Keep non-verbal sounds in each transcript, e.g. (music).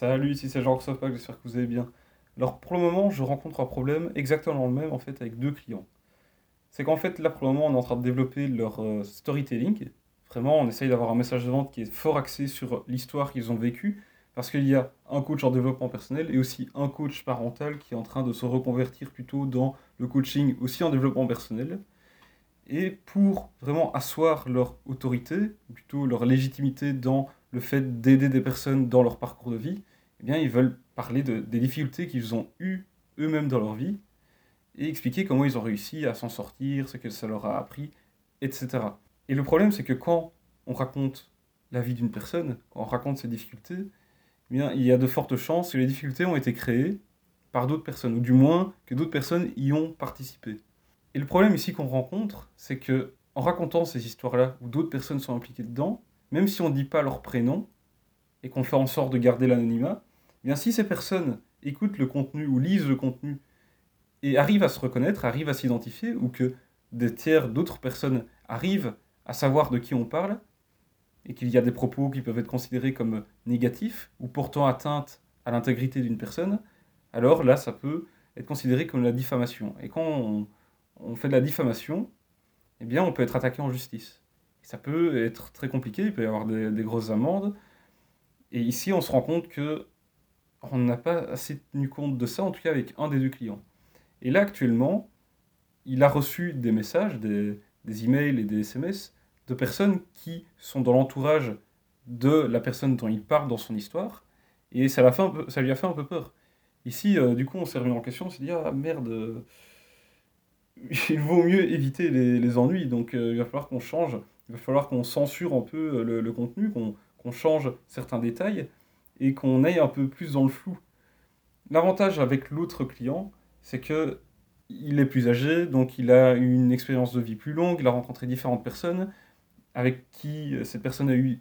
Salut, ici c'est Jean Pack, j'espère que vous allez bien. Alors pour le moment, je rencontre un problème exactement le même en fait avec deux clients. C'est qu'en fait là pour le moment, on est en train de développer leur euh, storytelling. Vraiment, on essaye d'avoir un message de vente qui est fort axé sur l'histoire qu'ils ont vécue parce qu'il y a un coach en développement personnel et aussi un coach parental qui est en train de se reconvertir plutôt dans le coaching aussi en développement personnel. Et pour vraiment asseoir leur autorité, ou plutôt leur légitimité dans le fait d'aider des personnes dans leur parcours de vie, eh bien, ils veulent parler de, des difficultés qu'ils ont eues eux-mêmes dans leur vie et expliquer comment ils ont réussi à s'en sortir, ce que ça leur a appris, etc. Et le problème, c'est que quand on raconte la vie d'une personne, quand on raconte ses difficultés, eh bien, il y a de fortes chances que les difficultés ont été créées par d'autres personnes, ou du moins que d'autres personnes y ont participé. Et le problème ici qu'on rencontre, c'est que en racontant ces histoires-là, où d'autres personnes sont impliquées dedans, même si on ne dit pas leur prénom et qu'on fait en sorte de garder l'anonymat, bien si ces personnes écoutent le contenu ou lisent le contenu et arrivent à se reconnaître, arrivent à s'identifier, ou que des tiers d'autres personnes arrivent à savoir de qui on parle, et qu'il y a des propos qui peuvent être considérés comme négatifs ou portant atteinte à l'intégrité d'une personne, alors là, ça peut être considéré comme la diffamation. Et quand on, on fait de la diffamation, eh bien, on peut être attaqué en justice ça peut être très compliqué, il peut y avoir des, grosses amendes. Et ici, on se rend compte que on n'a pas assez tenu compte de ça, en tout cas avec un des deux clients. Et là, actuellement, il a reçu des messages, des, des emails et des SMS de personnes qui sont dans l'entourage de la personne dont il parle dans son histoire, et ça, fait ça lui a fait un peu peur. Ici, euh, du coup, on s'est remis en question, on s'est dit, ah merde, (laughs) il vaut mieux éviter les, ennuis, donc euh, il va falloir qu'on change il va falloir qu'on censure un peu euh, le, contenu, qu'on change certains détails et qu'on aille un peu plus dans le flou. L'avantage avec l'autre client, c'est que il est plus âgé, donc il a une expérience de vie plus longue, il a rencontré différentes personnes avec qui cette personne a eu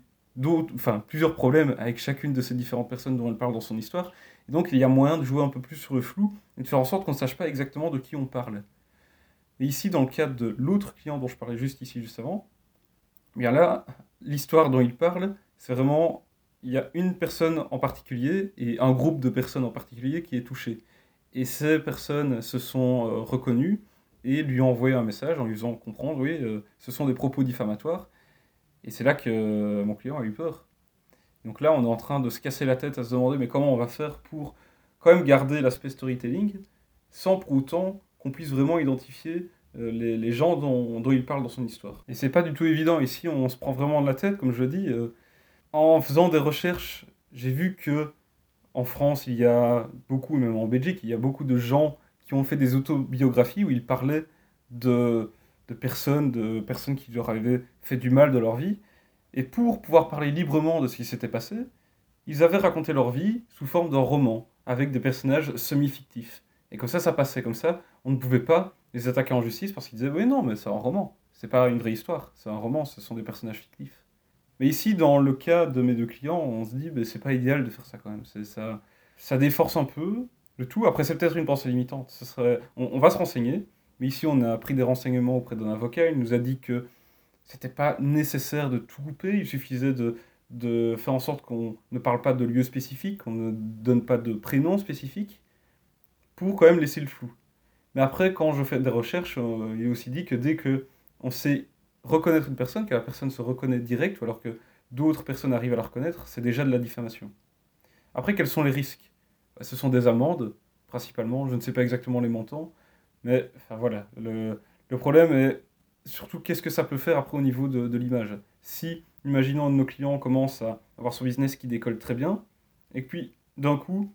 enfin plusieurs problèmes avec chacune de ces différentes personnes dont elle parle dans son histoire. Et donc il y a moyen de jouer un peu plus sur le flou et de faire en sorte qu'on ne sache pas exactement de qui on parle. Mais ici, dans le cadre de l'autre client dont je parlais juste ici, juste avant, bien là, l'histoire dont il parle, c'est vraiment, il y a une personne en particulier et un groupe de personnes en particulier qui est touché. Et ces personnes se sont euh, reconnues et lui ont envoyé un message en lui faisant comprendre, oui, euh, ce sont des propos diffamatoires. Et c'est là que euh, mon client a eu peur. Donc là, on est en train de se casser la tête à se demander, mais comment on va faire pour quand même garder l'aspect storytelling, sans pour autant qu'on puisse vraiment identifier euh, les, gens dont, il parle dans son histoire. Et c'est pas du tout évident. Ici, on se prend vraiment de la tête, comme je le dis. En faisant des recherches, j'ai vu que en France, il y a beaucoup, même en Belgique, il y a beaucoup de gens qui ont fait des autobiographies où ils parlaient de, de personnes, de personnes qui leur avaient fait du mal de leur vie. Et pour pouvoir parler librement de ce qui s'était passé, ils avaient raconté leur vie sous forme d'un roman, avec des personnages semi-fictifs. Et comme ça, ça passait. Comme ça, on ne pouvait pas les attaquer en justice parce qu'ils disaient oui non mais c'est un roman, c'est pas une vraie histoire, c'est un roman, ce sont des personnages fictifs. Mais ici dans le cas de mes deux clients, on se dit ben, c'est pas idéal de faire ça quand même, ça, ça déforce un peu le tout. Après c'est peut-être une pensée limitante, ce serait, on, va se renseigner, mais ici on a pris des renseignements auprès d'un avocat, il nous a dit que c'était pas nécessaire de tout couper, il suffisait de de faire en sorte qu'on ne parle pas de lieu spécifique, qu'on ne donne pas de prénom spécifique, pour quand même laisser le flou. Mais après, quand je fais des recherches, euh, il est aussi dit que dès que on sait reconnaître une personne, que la personne se reconnaît direct, ou alors que d'autres personnes arrivent à la reconnaître, c'est déjà de la diffamation. Après, quels sont les risques? Bah, Ce sont des amendes, principalement. Je ne sais pas exactement les montants. Mais voilà, le, problème est surtout qu'est-ce que ça peut faire après au niveau de, de l'image? Si, imaginons, un de nos clients commence à avoir son business qui décolle très bien, et puis d'un coup,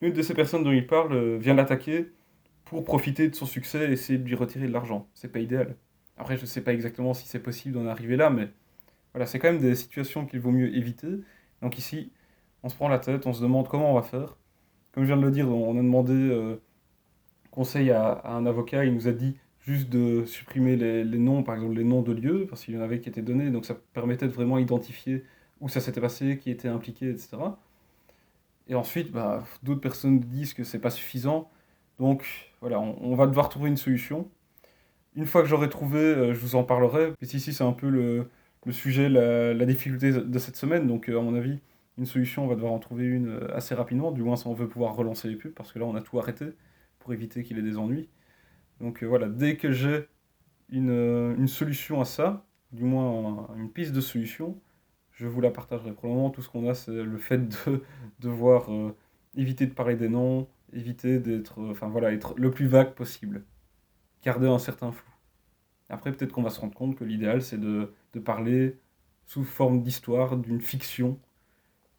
une de ces personnes dont il parle euh, vient l'attaquer pour profiter de son succès et essayer de lui retirer de l'argent. C'est pas idéal. Après, je sais pas exactement si c'est possible d'en arriver là, mais voilà, c'est quand même des situations qu'il vaut mieux éviter. Donc ici, on se prend la tête, on se demande comment on va faire. Comme je viens de le dire, on a demandé euh, conseil à, un avocat, il nous a dit juste de supprimer les, noms, par exemple les noms de lieux, parce qu'il y en avait qui étaient donnés, donc ça permettait de vraiment identifier où ça s'était passé, qui était impliqué, etc. Et ensuite, bah, d'autres personnes disent que c'est pas suffisant. Donc voilà, on, va devoir trouver une solution. Une fois que j'aurai trouvé, euh, je vous en parlerai. Puis ici, c'est un peu le, sujet, la, difficulté de cette semaine. Donc, euh, à mon avis, une solution, on va devoir en trouver une euh, assez rapidement, du moins si on veut pouvoir relancer les pubs, parce que là on a tout arrêté pour éviter qu'il ait des ennuis. Donc voilà, dès que j'ai une, une, solution à ça, du moins une piste de solution, je vous la partagerai. Pour le moment, tout ce qu'on a, c'est le fait de devoir éviter de parler des noms, éviter d'être, enfin voilà, être le plus vague possible, garder un certain flou. Après, peut-être qu'on va se rendre compte que l'idéal, c'est de, de parler sous forme d'histoire, d'une fiction,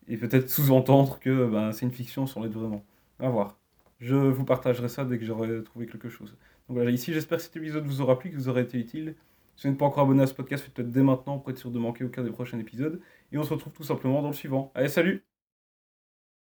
et peut-être sous-entendre que ben, c'est une fiction sans l'être vraiment. À voir. Je vous partagerai ça dès que j'aurai trouvé quelque chose. Donc voilà, ici j'espère que cet épisode vous aura plu, que vous aura été utile. Si vous n'êtes pas encore abonné à ce podcast, faites-le dès maintenant pour être sûr de manquer aucun des prochains épisodes. Et on se retrouve tout simplement dans le suivant. Allez, salut